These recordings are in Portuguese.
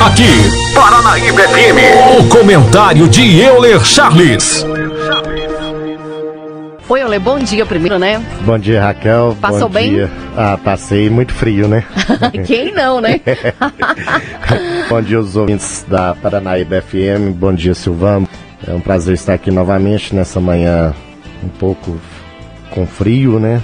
Aqui, Paranaíba FM. O comentário de Euler Charles. Oi, Euler, bom dia primeiro, né? Bom dia, Raquel. Passou bom bem? Dia. Ah, passei muito frio, né? Quem não, né? bom dia aos ouvintes da Paranaíba FM. Bom dia, Silvano. É um prazer estar aqui novamente nessa manhã um pouco com frio, né?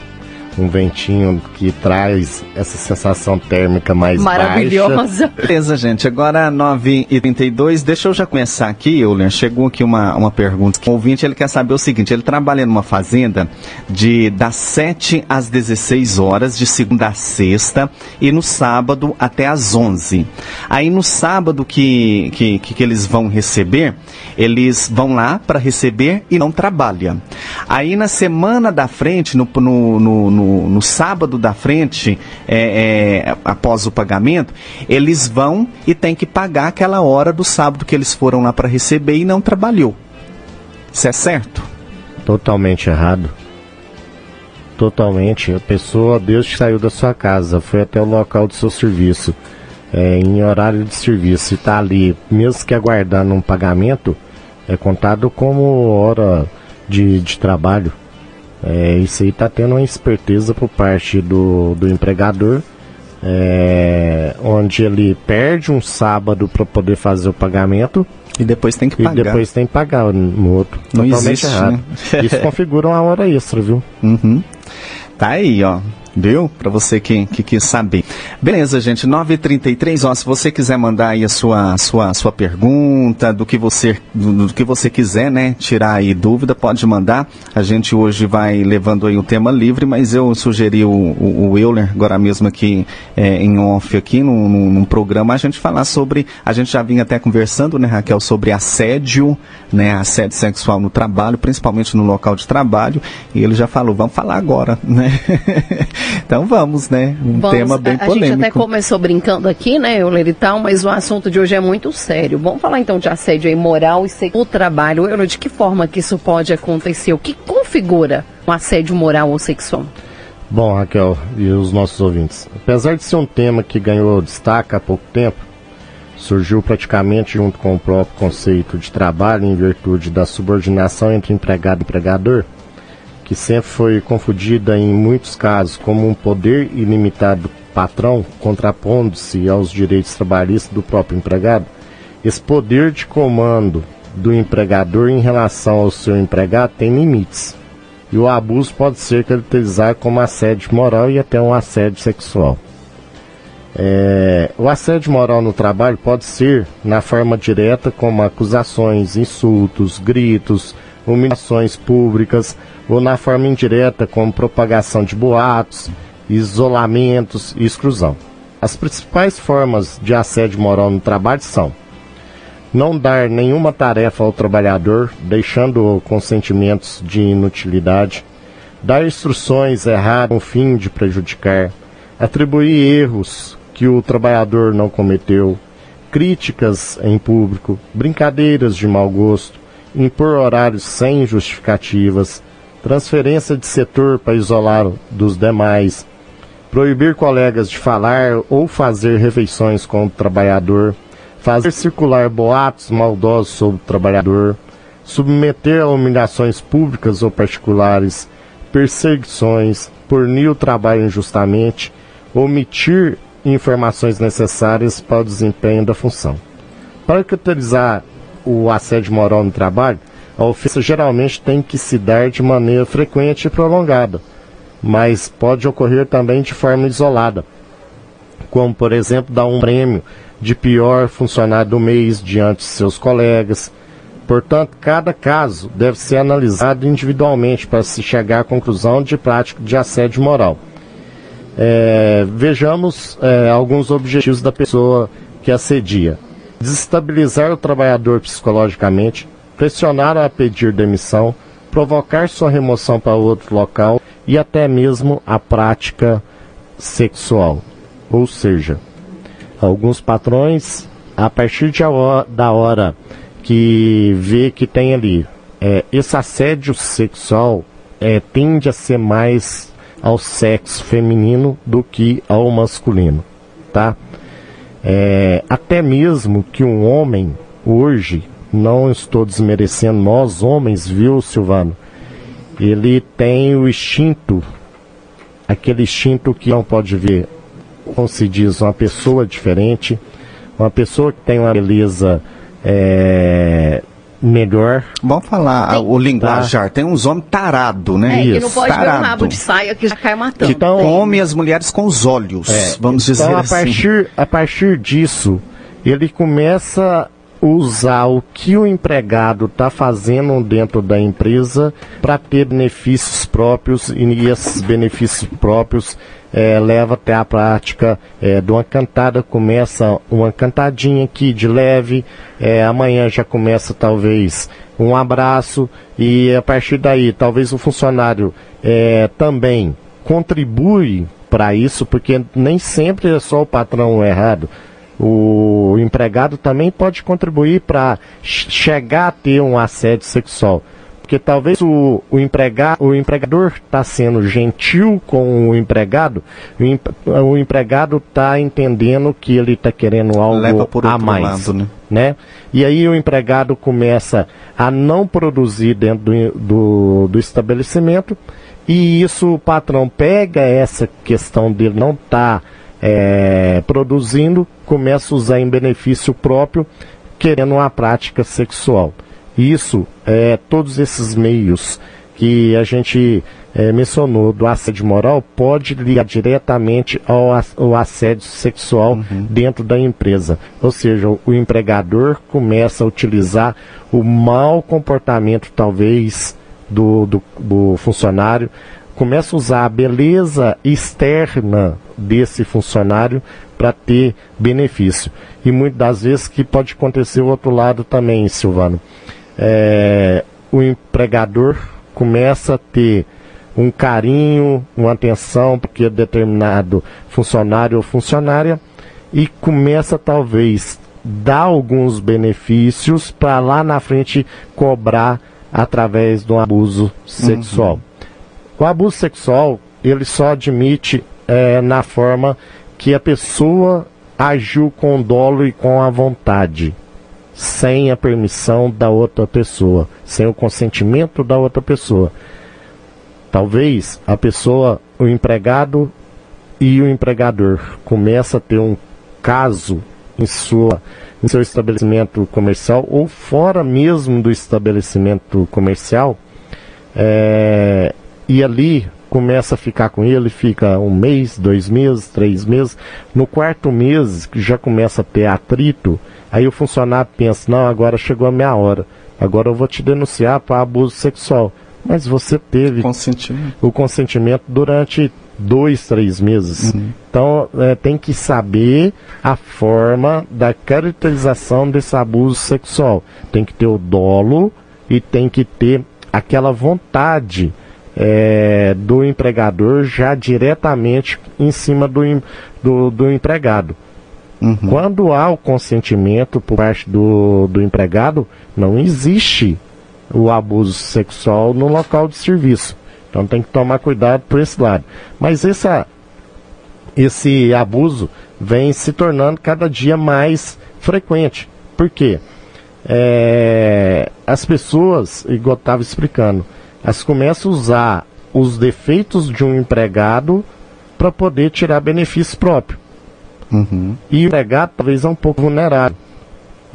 Um ventinho que traz essa sensação térmica mais Maravilhosa. baixa. Beleza, gente. Agora 9h32. Deixa eu já começar aqui, Euler. Chegou aqui uma, uma pergunta. O ouvinte ele quer saber o seguinte: ele trabalha numa fazenda de das 7 às 16 horas, de segunda a sexta, e no sábado até às 11. Aí no sábado que, que, que eles vão receber, eles vão lá para receber e não trabalham. Aí na semana da frente, no, no, no, no sábado da frente, é, é, após o pagamento, eles vão e tem que pagar aquela hora do sábado que eles foram lá para receber e não trabalhou. Isso é certo? Totalmente errado. Totalmente. A pessoa, Deus que saiu da sua casa, foi até o local do seu serviço, é, em horário de serviço, e está ali, mesmo que aguardando um pagamento, é contado como hora de, de trabalho. É, isso aí está tendo uma esperteza por parte do, do empregador, é, onde ele perde um sábado para poder fazer o pagamento. E depois tem que pagar. E depois tem que pagar no outro. Não Totalmente existe, errado. Né? Isso configura uma hora extra, viu? Uhum. Tá aí, ó. Viu? Para você que, que quis saber. Beleza, gente. 9h33, ó, se você quiser mandar aí a sua, sua, sua pergunta, do que você do, do, que você quiser, né? Tirar aí dúvida, pode mandar. A gente hoje vai levando aí o tema livre, mas eu sugeri o, o, o Euler, agora mesmo aqui é, em off aqui, num, num, programa, a gente falar sobre. A gente já vinha até conversando, né, Raquel, sobre assédio, né? Assédio sexual no trabalho, principalmente no local de trabalho. E ele já falou, vamos falar agora, né? Então vamos, né? Um vamos, tema bem polêmico. Até começou brincando aqui, né, Euler e tal, mas o assunto de hoje é muito sério. Vamos falar então de assédio moral e sexual trabalho. Euler, de que forma que isso pode acontecer? O que configura um assédio moral ou sexual? Bom, Raquel e os nossos ouvintes, apesar de ser um tema que ganhou destaque há pouco tempo, surgiu praticamente junto com o próprio conceito de trabalho em virtude da subordinação entre empregado e empregador, que sempre foi confundida em muitos casos como um poder ilimitado do patrão, contrapondo-se aos direitos trabalhistas do próprio empregado, esse poder de comando do empregador em relação ao seu empregado tem limites. E o abuso pode ser caracterizado como assédio moral e até um assédio sexual. É, o assédio moral no trabalho pode ser na forma direta, como acusações, insultos, gritos, humilhações públicas, ou na forma indireta, como propagação de boatos, isolamentos e exclusão. As principais formas de assédio moral no trabalho são não dar nenhuma tarefa ao trabalhador, deixando-o com sentimentos de inutilidade, dar instruções erradas com o fim de prejudicar, atribuir erros que o trabalhador não cometeu, críticas em público, brincadeiras de mau gosto, impor horários sem justificativas, transferência de setor para isolar dos demais, proibir colegas de falar ou fazer refeições com o trabalhador, fazer circular boatos maldosos sobre o trabalhador, submeter a humilhações públicas ou particulares, perseguições, punir o trabalho injustamente, omitir informações necessárias para o desempenho da função. Para caracterizar o assédio moral no trabalho, a ofensa geralmente tem que se dar de maneira frequente e prolongada, mas pode ocorrer também de forma isolada, como, por exemplo, dar um prêmio de pior funcionário do mês diante de seus colegas. Portanto, cada caso deve ser analisado individualmente para se chegar à conclusão de prática de assédio moral. É, vejamos é, alguns objetivos da pessoa que assedia: desestabilizar o trabalhador psicologicamente, pressionar a pedir demissão, provocar sua remoção para outro local e até mesmo a prática sexual. Ou seja, alguns patrões, a partir de hora, da hora que vê que tem ali é, esse assédio sexual, é, tende a ser mais ao sexo feminino do que ao masculino, tá? É, até mesmo que um homem, hoje, não estou desmerecendo nós homens, viu, Silvano? Ele tem o instinto, aquele instinto que não pode ver, como se diz, uma pessoa diferente, uma pessoa que tem uma beleza é, melhor. Vamos falar tem, o linguajar. Tá. Tem uns homens tarado, né? É, Isso. que não pode tarado. ver um rabo de saia que já cai matando. Então, come as mulheres com os olhos, é, vamos então, dizer a assim. Partir, a partir disso, ele começa usar o que o empregado está fazendo dentro da empresa para ter benefícios próprios e esses benefícios próprios é, leva até a prática é, de uma cantada, começa uma cantadinha aqui de leve, é, amanhã já começa talvez um abraço e a partir daí talvez o funcionário é, também contribui para isso, porque nem sempre é só o patrão errado. O empregado também pode contribuir para chegar a ter um assédio sexual. Porque talvez o, o, emprega, o empregador está sendo gentil com o empregado, o, o empregado está entendendo que ele está querendo algo a mais. Lado, né? né? E aí o empregado começa a não produzir dentro do, do, do estabelecimento, e isso o patrão pega essa questão dele não estar tá, é, produzindo, começa a usar em benefício próprio, querendo uma prática sexual. Isso, é, todos esses meios que a gente é, mencionou do assédio moral pode ligar diretamente ao, ao assédio sexual uhum. dentro da empresa. Ou seja, o, o, empregador começa a utilizar o mau comportamento, talvez, do, do, do funcionário, começa a usar a beleza externa desse funcionário para ter benefício. E muitas das vezes que pode acontecer o outro lado também, Silvano é, o empregador começa a ter um carinho, uma atenção porque é determinado funcionário ou funcionária e começa talvez dar alguns benefícios para lá na frente cobrar através do abuso sexual. Uhum. O abuso sexual ele só admite é, na forma que a pessoa agiu com dolo e com a vontade sem a permissão da outra pessoa, sem o consentimento da outra pessoa. Talvez a pessoa, o empregado e o empregador começa a ter um caso em sua em seu estabelecimento comercial ou fora mesmo do estabelecimento comercial é, e ali começa a ficar com ele, fica um mês, dois meses, três meses. No quarto mês já começa a ter atrito Aí o funcionário pensa: não, agora chegou a minha hora, agora eu vou te denunciar para abuso sexual. Mas você teve consentimento. o consentimento durante dois, três meses. Uhum. Então é, tem que saber a forma da caracterização desse abuso sexual. Tem que ter o dolo e tem que ter aquela vontade é, do empregador já diretamente em cima do, do, do empregado. Uhum. Quando há o consentimento por parte do, do empregado, não existe o abuso sexual no local de serviço. Então tem que tomar cuidado por esse lado. Mas essa, esse abuso vem se tornando cada dia mais frequente. Por quê? É, as pessoas, igual eu estava explicando, elas começam a usar os defeitos de um empregado para poder tirar benefício próprio. Uhum. E o empregado talvez é um pouco vulnerável.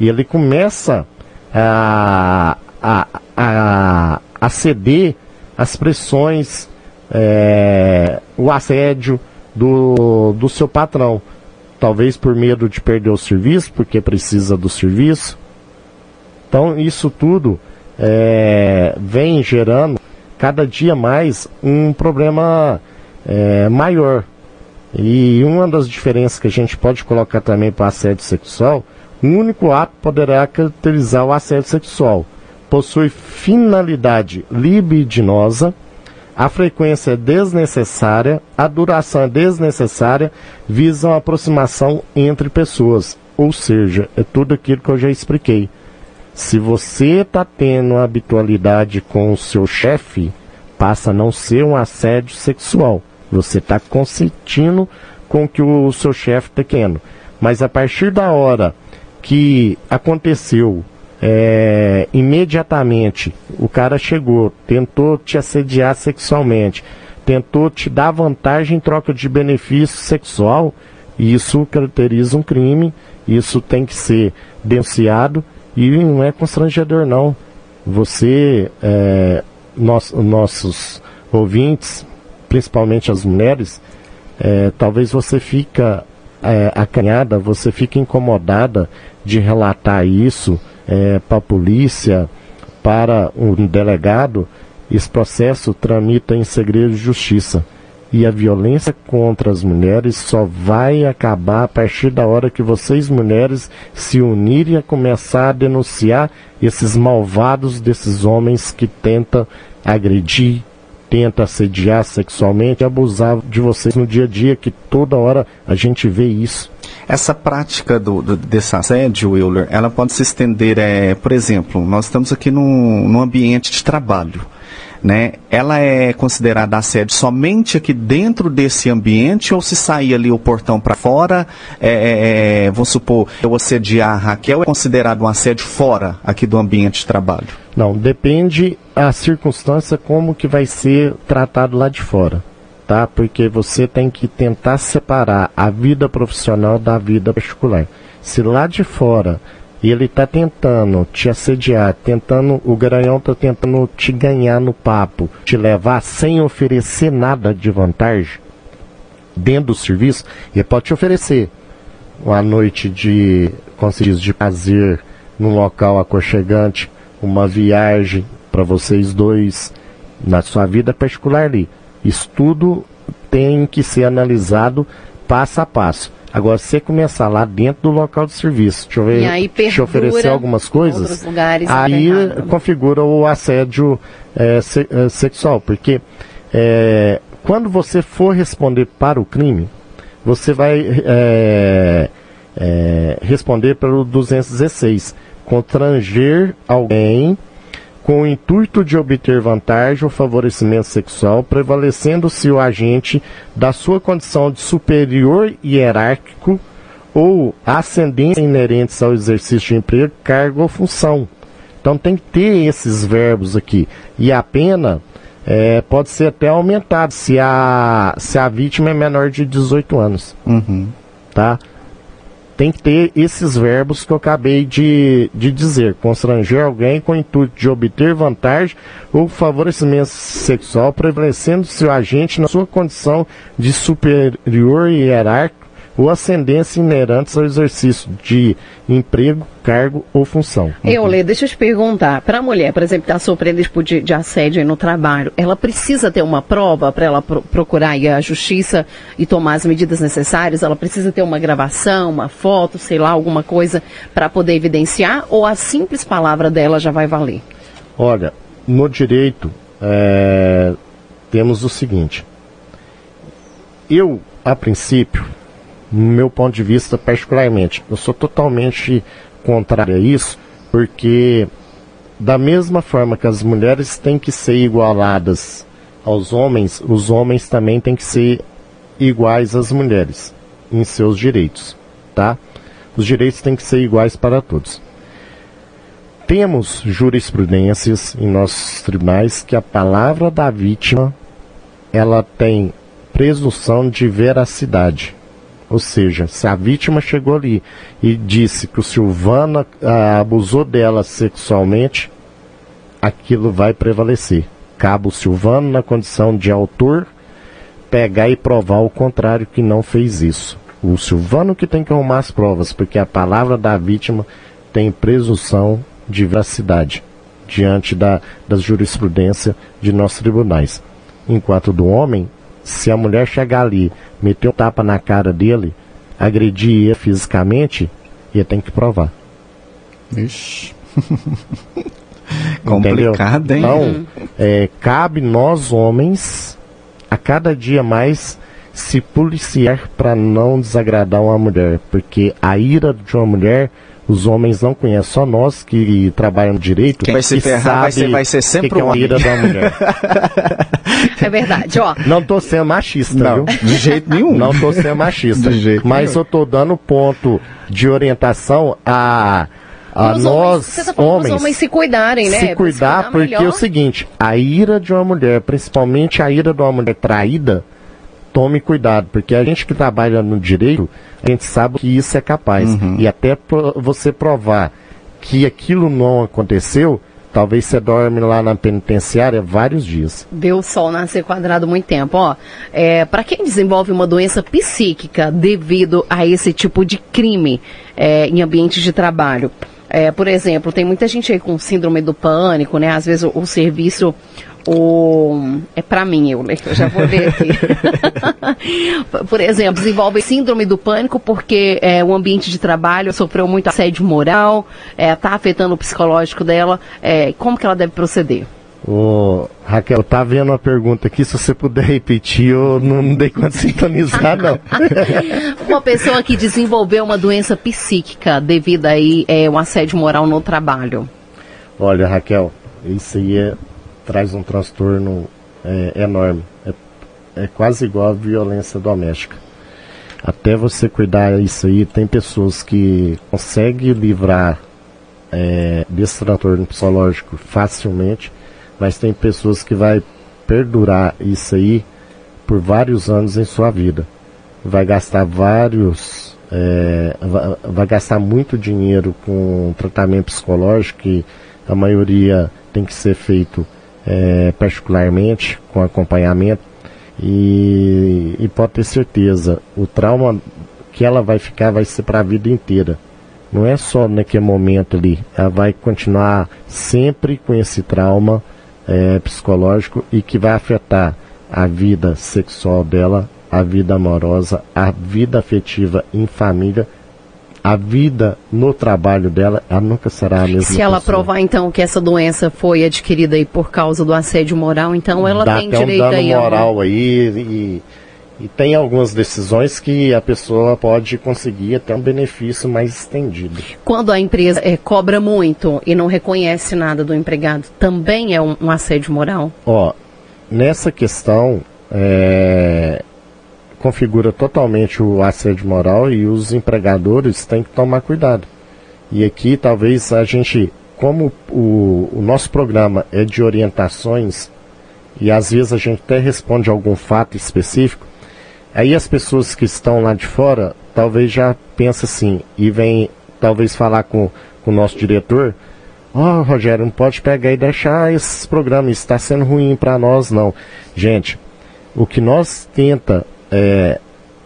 E ele começa a, a, a, a ceder às pressões, é, o assédio do, do seu patrão. Talvez por medo de perder o serviço, porque precisa do serviço. Então, isso tudo é, vem gerando cada dia mais um problema é, maior e uma das diferenças que a gente pode colocar também para assédio sexual, o único ato poderá caracterizar o assédio sexual. Possui finalidade libidinosa, a frequência é desnecessária, a duração é desnecessária, visam aproximação entre pessoas. Ou seja, é tudo aquilo que eu já expliquei. Se você está tendo habitualidade com o seu chefe, passa a não ser um assédio sexual você está consentindo com que o seu chefe está querendo. Mas a partir da hora que aconteceu, é, imediatamente o cara chegou, tentou te assediar sexualmente, tentou te dar vantagem em troca de benefício sexual, isso caracteriza um crime, isso tem que ser denunciado e não é constrangedor não. Você, é, nós, nossos ouvintes, principalmente as mulheres, é, talvez você fica é, acanhada, você fica incomodada de relatar isso é, para a polícia, para um delegado, esse processo tramita em segredo de justiça. E a violência contra as mulheres só vai acabar a partir da hora que vocês, mulheres, se unirem a começar a denunciar esses malvados desses homens que tentam agredir, tenta assediar sexualmente, abusar de vocês no dia a dia, que toda hora a gente vê isso. Essa prática do, do, desse assédio, Euler, ela pode se estender, é, por exemplo, nós estamos aqui num, num ambiente de trabalho né, ela é considerada assédio somente aqui dentro desse ambiente ou se sair ali o portão para fora, é, é, é, vamos supor, eu assediar a Raquel, é considerado um assédio fora aqui do ambiente de trabalho? Não, depende a circunstância como que vai ser tratado lá de fora, tá? Porque você tem que tentar separar a vida profissional da vida particular. Se lá de fora e ele está tentando te assediar, tentando, o garanhão está tentando te ganhar no papo, te levar sem oferecer nada de vantagem dentro do serviço, ele pode te oferecer uma noite de, como de prazer num local aconchegante, uma viagem para vocês dois na sua vida particular ali. Isso tudo tem que ser analisado passo a passo. Agora, se você começar lá dentro do local de serviço, te, e aí te oferecer algumas coisas, aí configura o assédio é, se, é, sexual. Porque é, quando você for responder para o crime, você vai é, é, responder pelo 216. Constranger alguém com o intuito de obter vantagem ou favorecimento sexual, prevalecendo-se o agente da sua condição de superior hierárquico ou ascendência inerentes ao exercício de emprego, cargo ou função. Então tem que ter esses verbos aqui. E a pena é, pode ser até aumentada se a, se a vítima é menor de 18 anos. Uhum. Tá? Tem que ter esses verbos que eu acabei de, de dizer. Constranger alguém com o intuito de obter vantagem ou favorecimento sexual, prevalecendo-se o agente na sua condição de superior hierárquico ou ascendência inerentes ao exercício de emprego, cargo ou função. Eu, Lê, deixa eu te perguntar. Para a mulher, por exemplo, que está sofrendo tipo de, de assédio no trabalho, ela precisa ter uma prova para ela pro, procurar a justiça e tomar as medidas necessárias? Ela precisa ter uma gravação, uma foto, sei lá, alguma coisa para poder evidenciar? Ou a simples palavra dela já vai valer? Olha, no direito, é, temos o seguinte. Eu, a princípio, no meu ponto de vista particularmente. Eu sou totalmente contrário a isso, porque da mesma forma que as mulheres têm que ser igualadas aos homens, os homens também têm que ser iguais às mulheres em seus direitos, tá? Os direitos têm que ser iguais para todos. Temos jurisprudências em nossos tribunais que a palavra da vítima ela tem presunção de veracidade. Ou seja, se a vítima chegou ali e disse que o Silvana ah, abusou dela sexualmente, aquilo vai prevalecer. Cabe o Silvano, na condição de autor, pegar e provar o contrário, que não fez isso. O Silvano que tem que arrumar as provas, porque a palavra da vítima tem presunção de veracidade diante da, da jurisprudência de nossos tribunais. Enquanto do homem, se a mulher chegar ali, meter um tapa na cara dele, agredir ele fisicamente, ele tem que provar. Ixi. Complicado, hein? Então, é, cabe nós homens a cada dia mais se policiar para não desagradar uma mulher, porque a ira de uma mulher os homens não conhecem, só nós que trabalham direito. Quem vai se ferrar vai ser, vai ser sempre que o é ira da mulher. É verdade, ó. Não tô sendo machista, Não, viu? de jeito nenhum. Não tô sendo machista. De jeito mas nenhum. eu tô dando ponto de orientação a, a os nós, você tá homens, homens se cuidarem, né? se Pra cuidar, porque melhor. é o seguinte, a ira de uma mulher, principalmente a ira de uma mulher traída, tome cuidado, porque a gente que trabalha no direito, a gente sabe que isso é capaz. Uhum. E até pro- você provar que aquilo não aconteceu, talvez você dorme lá na penitenciária vários dias. Deu o sol nascer quadrado muito tempo, ó. É, para quem desenvolve uma doença psíquica devido a esse tipo de crime é, em ambientes de trabalho, é, por exemplo, tem muita gente aí com síndrome do pânico, né? Às vezes o, o serviço o é para mim, eu, eu já vou ler aqui. Por exemplo, desenvolve síndrome do pânico porque é, o ambiente de trabalho sofreu muito assédio moral, está afetando o psicológico dela. É, como que ela deve proceder? Ô, Raquel, tá vendo uma pergunta aqui, se você puder repetir, eu não, não dei conta de sintonizar, não. Uma pessoa que desenvolveu uma doença psíquica devido aí é, um assédio moral no trabalho. Olha, Raquel, isso aí é- traz um transtorno é, enorme. É, é quase igual a violência doméstica. Até você cuidar isso aí, tem pessoas que conseguem livrar é, desse transtorno psicológico facilmente, mas tem pessoas que vai perdurar isso aí por vários anos em sua vida. Vai gastar vários, é, vai, vai gastar muito dinheiro com tratamento psicológico que a maioria tem que ser feito é, particularmente com acompanhamento e, e pode ter certeza o trauma que ela vai ficar vai ser para a vida inteira. Não é só naquele momento ali. Ela vai continuar sempre com esse trauma é, psicológico e que vai afetar a vida sexual dela, a vida amorosa, a vida afetiva em família, a vida no trabalho dela, ela nunca será a mesma Se ela pessoa. provar então que essa doença foi adquirida aí por causa do assédio moral, então ela Dá tem até um direito dano aí moral aí e, e tem algumas decisões que a pessoa pode conseguir até um benefício mais estendido. Quando a empresa é, cobra muito e não reconhece nada do empregado, também é um, um assédio moral? Ó, nessa questão, é, configura totalmente o assédio moral e os empregadores têm que tomar cuidado. E aqui talvez a gente, como o, o nosso programa é de orientações e às vezes a gente até responde algum fato específico, aí as pessoas que estão lá de fora talvez já pensam assim e vem talvez falar com, com o nosso diretor, Ó, Rogério, não pode pegar e deixar esses programas, está sendo ruim para nós, não. Gente, o que nós tenta é,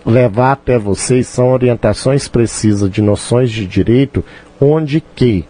levar até vocês são orientações precisas de noções de direito, onde que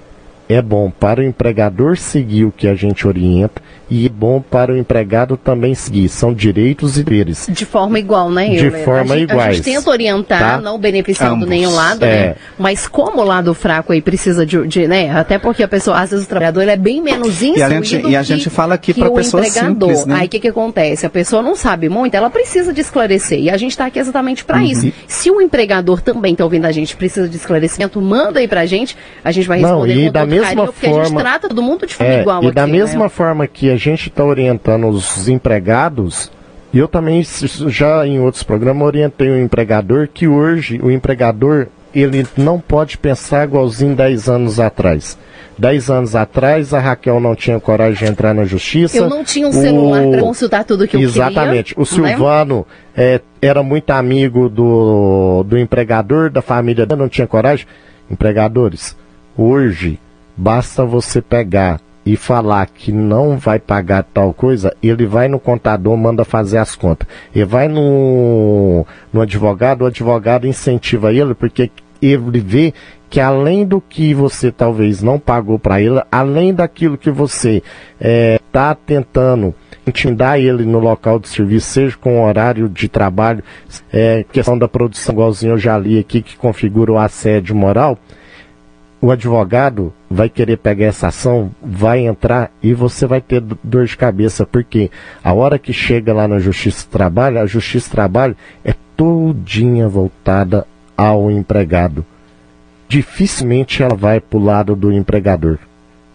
é bom para o empregador seguir o que a gente orienta e é bom para o empregado também seguir. São direitos e deveres. De forma igual, né, De Euler? forma a gente, A iguais, gente tenta orientar, tá? não beneficiando Ambos. nenhum lado, É. né? Mas como o lado fraco aí precisa de, de, né? Até porque a pessoa, às vezes o trabalhador ele é bem menos instruído E a gente- e a que- gente fala aqui o pessoa empregador. simples, né? Aí o que que acontece? A pessoa não sabe muito, ela precisa de esclarecer. E a gente está aqui exatamente Uhum. para isso. Se o empregador também está ouvindo a gente, precisa de esclarecimento, manda aí pra gente, a gente vai Não, responder e com da mesma carinho, porque a gente trata todo mundo de forma É, igual e aqui, da né? mesma forma que a gente está orientando os empregados, eu também já em outros programas orientei o empregador que hoje o empregador ele não pode pensar igualzinho 10 anos atrás. 10 anos atrás a Raquel não tinha coragem de entrar na justiça. Eu não tinha um celular O- para consultar tudo que eu Exatamente. queria. O Silvano é, era muito amigo do, do empregador, da família dele, não tinha coragem. Empregadores, hoje basta você pegar e falar que não vai pagar tal coisa, ele vai no contador, manda fazer as contas. Ele vai no, no advogado, o advogado incentiva ele, porque ele vê que além do que você talvez não pagou para ele, além daquilo que você está tentando intimidar ele no local de serviço, seja com horário de trabalho, é, questão da produção, igualzinho eu já li aqui, que configura o assédio moral, o advogado vai querer pegar essa ação, vai entrar e você vai ter do- dor de cabeça, porque a hora que chega lá na Justiça do Trabalho, a Justiça do Trabalho é todinha voltada ao empregado. Dificilmente ela vai para o lado do empregador.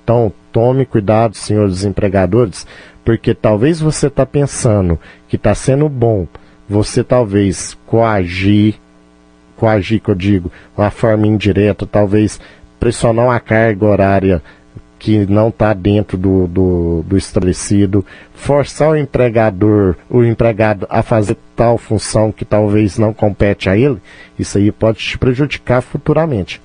Então, tome cuidado, senhores empregadores, porque talvez você está pensando que está sendo bom, você talvez coagir, coagir que eu digo, uma forma indireta, talvez pressionar uma carga horária que não está dentro do, do, do, estabelecido, forçar o empregador, o empregado a fazer tal função que talvez não compete a ele, isso aí pode te prejudicar futuramente.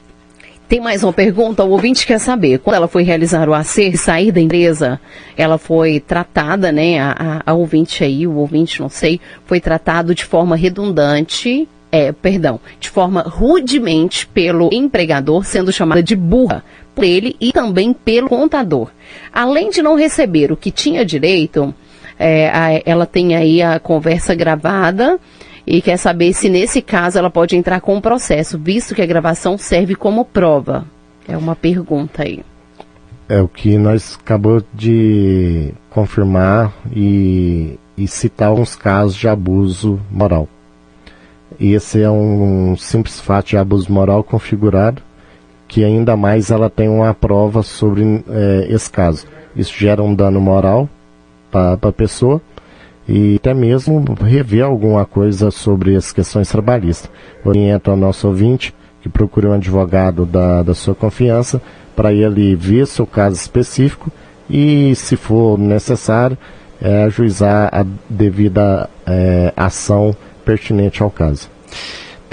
Tem mais uma pergunta, o ouvinte quer saber, quando ela foi realizar o acer, sair da empresa, ela foi tratada, né, a, a, a ouvinte aí, o ouvinte, não sei, foi tratado de forma redundante, é, perdão, de forma rudemente pelo empregador, sendo chamada de burra por ele e também pelo contador. Além de não receber o que tinha direito, é, a, ela tem aí a conversa gravada e quer saber se nesse caso ela pode entrar com o processo, visto que a gravação serve como prova. É uma pergunta aí. É o que nós acabamos de confirmar e, e citar alguns casos de abuso moral. Esse é um simples fato de abuso moral configurado que ainda mais ela tem uma prova sobre é, esse caso. Isso gera um dano moral para a pessoa e até mesmo rever alguma coisa sobre as questões trabalhistas. Oriento ao nosso ouvinte que procure um advogado da, da sua confiança para ele ver seu caso específico e, se for necessário, é, ajuizar a devida é, ação pertinente ao caso.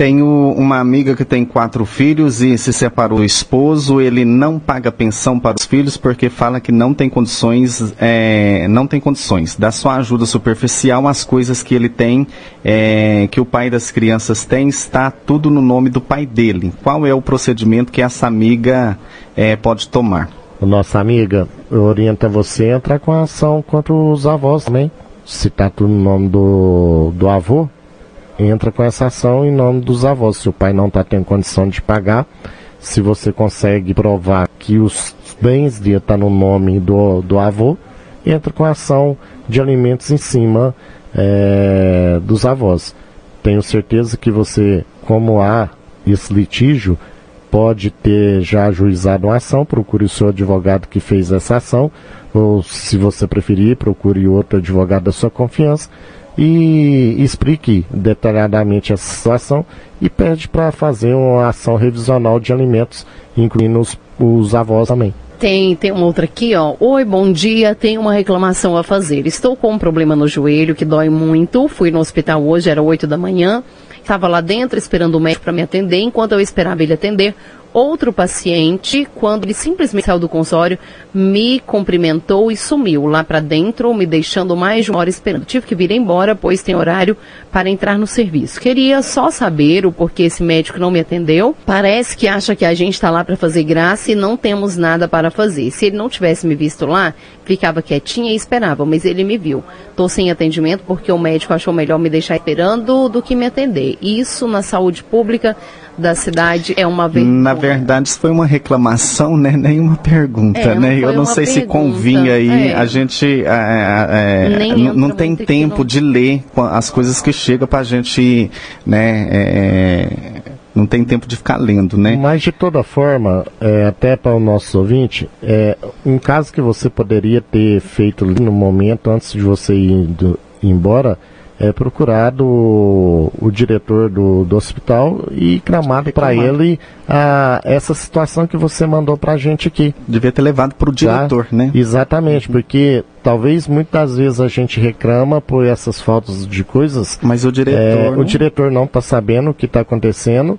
Tenho uma amiga que tem quatro filhos e se separou do esposo. Ele não paga pensão para os filhos porque fala que não tem condições, é, não tem condições. Dá só ajuda superficial. As coisas que ele tem, é, que o pai das crianças tem, está tudo no nome do pai dele. Qual é o procedimento que essa amiga é, pode tomar? Nossa amiga orienta você a entrar com a ação contra os avós também. Se está tudo no nome do, do avô, entra com essa ação em nome dos avós. Se o pai não está tendo condição de pagar, se você consegue provar que os bens dele estão tá no nome do, do avô, entra com a ação de alimentos em cima é, dos avós. Tenho certeza que você, como há esse litígio, pode ter já ajuizado uma ação, procure o seu advogado que fez essa ação, ou se você preferir, procure outro advogado da sua confiança e explique detalhadamente essa situação e pede para fazer uma ação revisional de alimentos, incluindo os, os avós também. Tem, tem uma outra aqui, ó. Oi, bom dia. Tenho uma reclamação a fazer. Estou com um problema no joelho que dói muito. Fui no hospital hoje, era 8 da manhã. Estava lá dentro esperando o médico para me atender. Enquanto eu esperava ele atender, outro paciente, quando ele simplesmente saiu do consultório, me cumprimentou e sumiu lá para dentro, me deixando mais de uma hora esperando. Tive que vir embora, pois tem horário para entrar no serviço. Queria só saber o porquê esse médico não me atendeu. Parece que acha que a gente está lá para fazer graça e não temos nada para fazer. Se ele não tivesse me visto lá, ficava quietinha e esperava, mas ele me viu. Estou sem atendimento porque o médico achou melhor me deixar esperando do que me atender. Isso na saúde pública da cidade é uma vergonha. Na verdade, isso foi uma reclamação, né? Nem uma pergunta, é, né? Eu não sei pergunta. se convinha aí, é. a gente é, é não tem tempo de ler as coisas que chegam para a gente, né? É, não tem tempo de ficar lendo, né? Mas de toda forma, é, até para o nosso ouvinte, é, um caso que você poderia ter feito no momento antes de você ir, do, ir embora, é, procurado o, o diretor do, do hospital e clamado para ele a, essa situação que você mandou para a gente aqui. Devia ter levado para o diretor, tá? né? Exatamente, uhum. porque talvez muitas vezes a gente reclama por essas faltas de coisas. Mas o diretor. É, não... O diretor não está sabendo o que está acontecendo,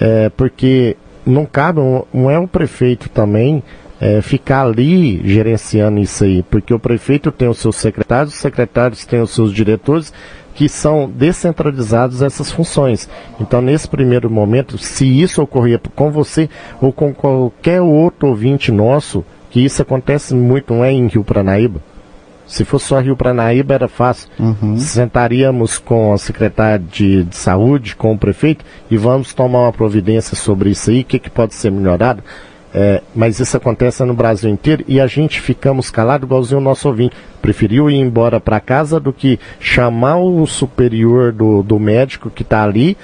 é, porque não cabe, não é o prefeito também é, ficar ali gerenciando isso aí, porque o prefeito tem os seus secretários, os secretários têm os seus diretores, que são descentralizados essas funções. Então, nesse primeiro momento, se isso ocorrer com você ou com qualquer outro ouvinte nosso, que isso acontece muito, não é em Rio Pranaíba. Se fosse só Rio Pranaíba era fácil. Uhum. Sentaríamos com a secretária de, de, saúde, com o prefeito, e vamos tomar uma providência sobre isso aí, o que, que pode ser melhorado. É, mas isso acontece no Brasil inteiro e a gente ficamos calados igualzinho o nosso ouvinte. Preferiu ir embora para casa do que chamar o superior do, do médico que está ali,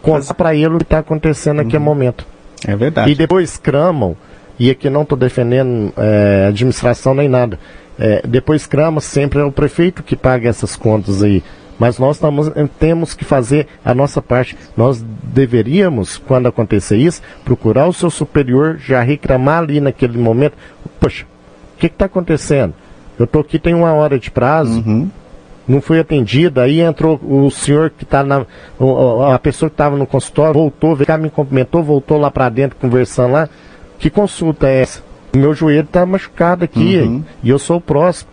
contar para ele o que está acontecendo naquele uhum. momento. É verdade. E depois cramam E aqui não estou defendendo é, administração nem nada. É, depois crama, sempre é o prefeito que paga essas contas aí. Mas nós tamo, temos que fazer a nossa parte. Nós deveríamos, quando acontecer isso, procurar o seu superior, já reclamar ali naquele momento. Poxa, o que está acontecendo? Eu estou aqui tem uma hora de prazo, Uhum. não fui atendida, aí entrou o senhor que está na. A pessoa que estava no consultório, voltou, veio cá, me cumprimentou, voltou lá para dentro conversando lá. Que consulta é essa? O meu joelho está machucado aqui Uhum. e eu sou o próximo.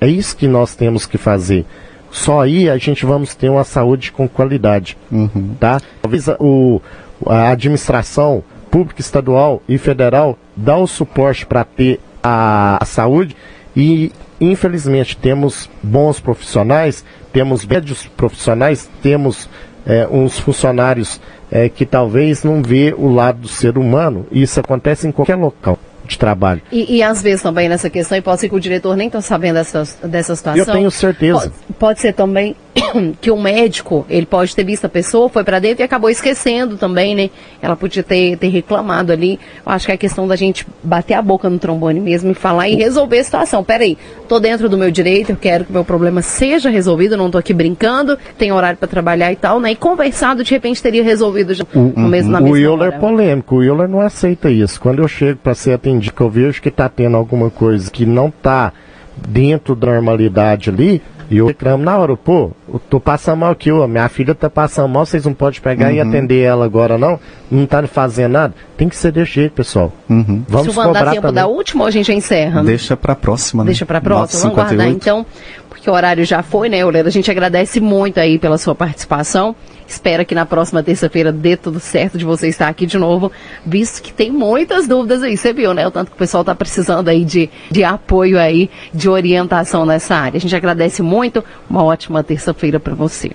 É isso que nós temos que fazer. Só aí a gente vamos ter uma saúde com qualidade, Uhum. tá? Talvez a- o, a administração pública estadual e federal dá o suporte para ter a, a saúde e infelizmente temos bons profissionais, temos médios profissionais, temos é, uns funcionários é, que talvez não vê o lado do ser humano. Isso acontece em qualquer local de trabalho. E, e às vezes também nessa questão, e pode ser que o diretor nem está sabendo dessa, dessa situação. Eu tenho certeza. Pode, pode ser também que o médico, ele pode ter visto a pessoa, foi para dentro e acabou esquecendo também, né? Ela podia ter, ter reclamado ali. Eu acho que é a questão da gente bater a boca no trombone mesmo e falar e resolver a situação. Peraí, tô dentro do meu direito, eu quero que o meu problema seja resolvido, não tô aqui brincando, tem horário para trabalhar e tal, né? E conversado, de repente teria resolvido já no mesmo, na o Euler é polêmico, o Euler não aceita isso. Quando eu chego para ser atendido, que eu vejo que está tendo alguma coisa que não está dentro da normalidade ali, e eu reclamo na hora, pô, eu tô passando mal aqui, ó, minha filha tá passando mal, vocês não podem pegar e atender ela agora não? Não tá fazendo nada? Tem que ser desse jeito, pessoal. Uhum. Vamos dá cobrar tempo também. da última ou a gente já encerra? Deixa pra próxima, né? Deixa pra próxima. Vamos 9h58. guardar então, porque o horário já foi, né, Euler? A gente agradece muito aí pela sua participação. Espera que na próxima terça-feira dê tudo certo de você estar aqui de novo, visto que tem muitas dúvidas aí. Você viu, né? O tanto que o pessoal está precisando aí de, de apoio aí, de orientação nessa área. A gente agradece muito. Uma ótima terça-feira para você.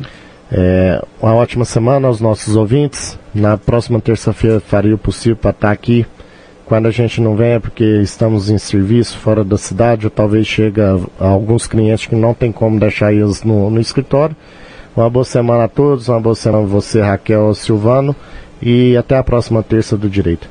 É, uma ótima semana aos nossos ouvintes. Na próxima terça-feira farei o possível para estar aqui. Quando a gente não vem é porque estamos em serviço fora da cidade, ou talvez chega alguns clientes que não tem como deixar eles no, no escritório. Uma boa semana a todos, uma boa semana a você, Raquel Silvano, e até a próxima terça do Direito.